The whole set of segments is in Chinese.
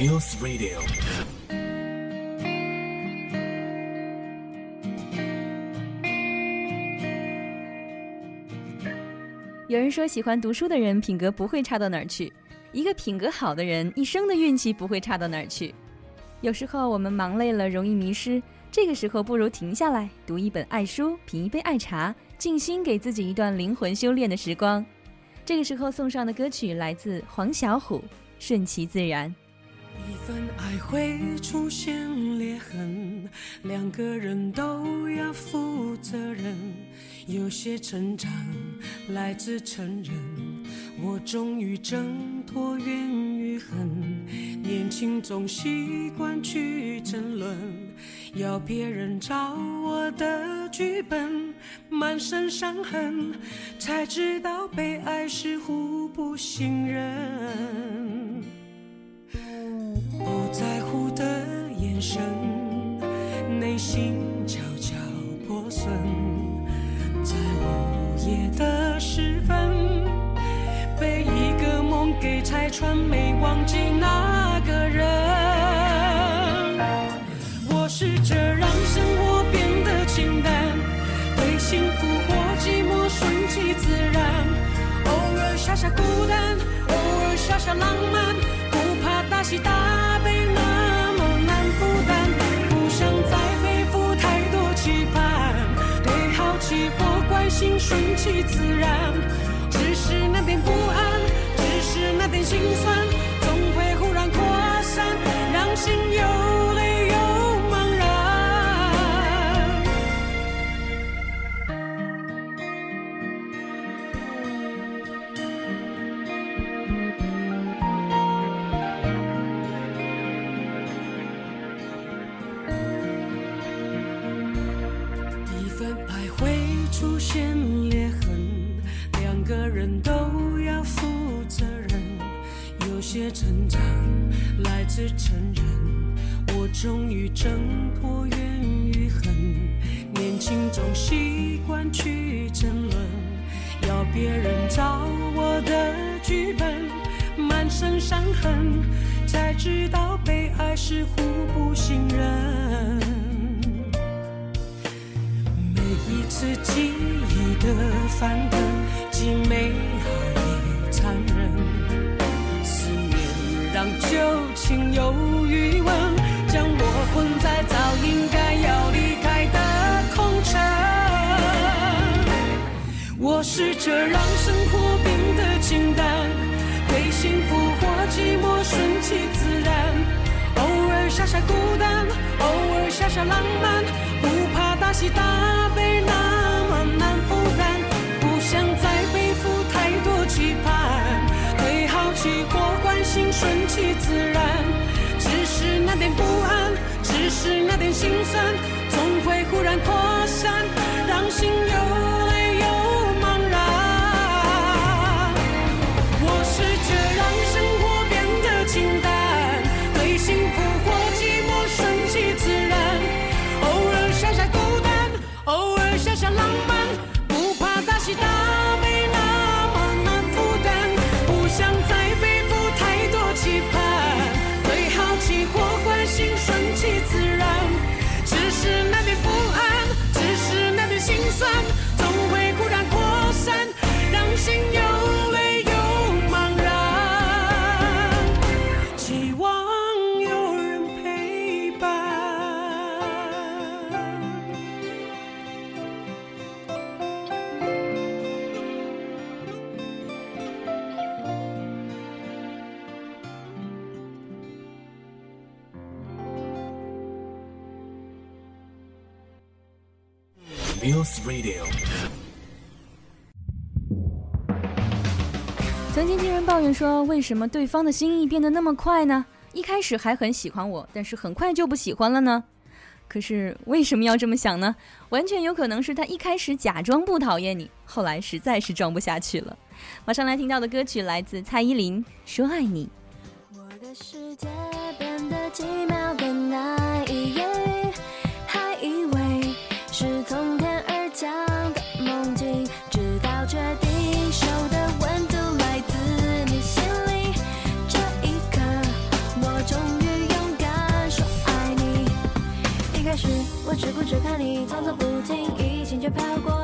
Muse Radio。有人说，喜欢读书的人品格不会差到哪儿去。一个品格好的人，一生的运气不会差到哪儿去。有时候我们忙累了，容易迷失，这个时候不如停下来，读一本爱书，品一杯爱茶，静心给自己一段灵魂修炼的时光。这个时候送上的歌曲来自黄小琥，《顺其自然》。一份爱会出现裂痕，两个人都要负责任。有些成长来自承认，我终于挣脱怨与恨。年轻总习惯去争论，要别人照我的剧本，满身伤痕，才知道被爱是互不信任。身，内心悄悄破损。在午夜的时分，被一个梦给拆穿，没忘记那个人。我试着让生活变得清淡，对幸福或寂寞顺其自然。偶尔傻傻孤单，偶尔傻傻浪漫，其自然。只是那点不安，只是那点心酸，出现裂痕，两个人都要负责任。有些成长来自承认，我终于挣脱怨与恨。年轻总习惯去争论，要别人照我的剧本，满身伤痕，才知道被爱是互不信任。每一次的翻腾，既美好也残忍。思念让旧情有余温，将我困在早应该要离开的空城。我试着让生活变得清淡，对幸福或寂寞顺其自然。偶尔傻傻孤单，偶尔傻傻浪漫，不怕大喜大 Muse Radio。曾经听人抱怨说，为什么对方的心意变得那么快呢？一开始还很喜欢我，但是很快就不喜欢了呢？可是为什么要这么想呢？完全有可能是他一开始假装不讨厌你，后来实在是装不下去了。马上来听到的歌曲来自蔡依林，《说爱你》。我的世界变得奇妙的那只顾着看你，装作不经意，心却飘过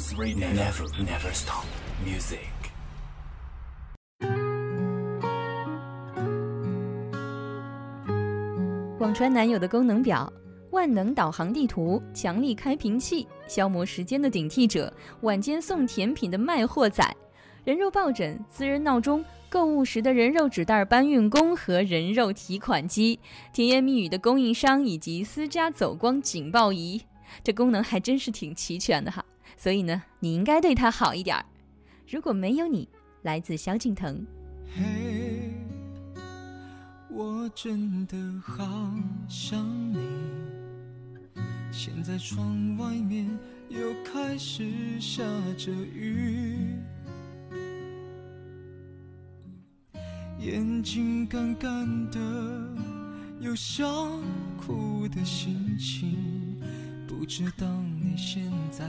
Radio. Never, never stop. Music. 网传男友的功能表：万能导航地图、强力开瓶器、消磨时间的顶替者、晚间送甜品的卖货仔、人肉抱枕、私人闹钟、购物时的人肉纸袋搬运工和人肉提款机、甜言蜜语的供应商以及私家走光警报仪。这功能还真是挺齐全的哈，所以呢，你应该对他好一点儿。如果没有你，来自萧敬腾。嘿，我真的好想你。现在窗外面又开始下着雨，眼睛干干的，有想哭的心情。不知道你现在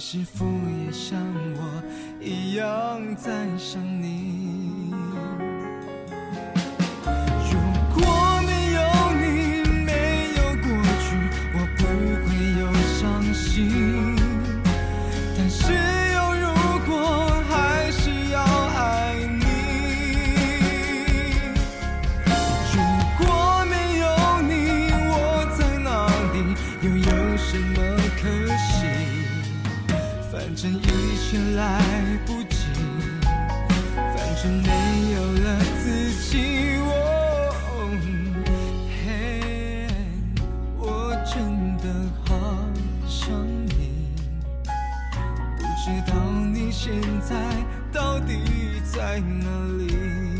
你是否也像我一样在想你？知道你现在到底在哪里。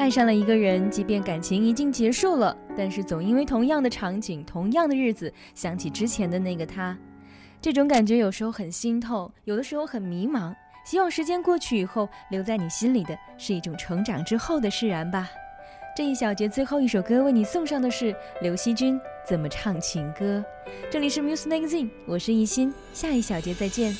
爱上了一个人，即便感情已经结束了，但是总因为同样的场景、同样的日子，想起之前的那个他，这种感觉有时候很心痛，有的时候很迷茫。希望时间过去以后，留在你心里的是一种成长之后的释然吧。这一小节最后一首歌为你送上的是刘惜君《怎么唱情歌》。这里是 Muse Magazine，我是艺昕，下一小节再见。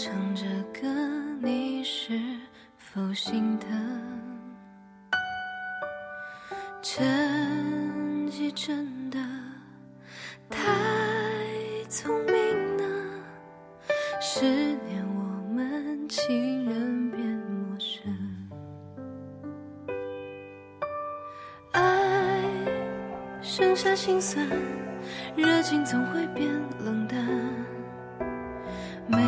唱着歌，你是否心疼？成绩真的太聪明呢，十年我们情人变陌生。爱剩下心酸，热情总会变冷淡，没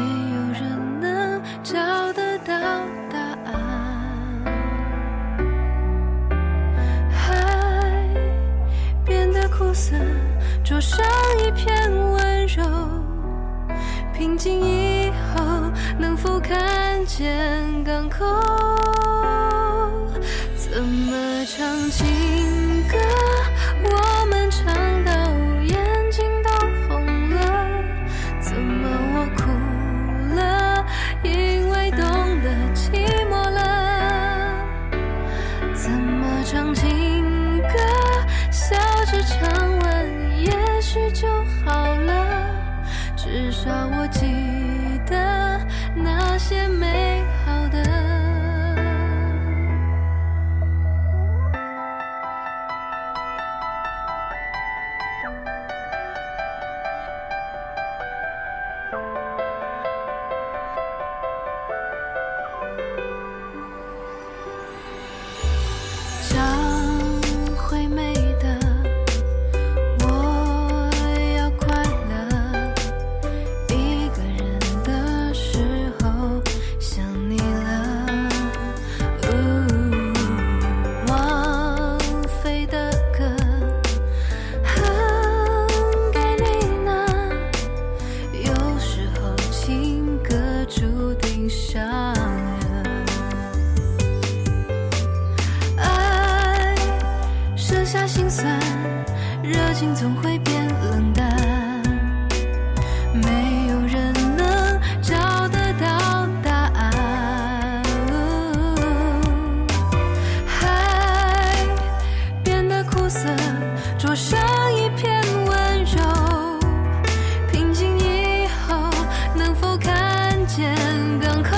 桌上一片温柔，平静以后能否看见港口？我记心总会变冷淡，没有人能找得到答案。海变得苦涩，灼伤一片温柔。平静以后，能否看见港口？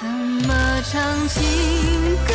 怎么唱情歌？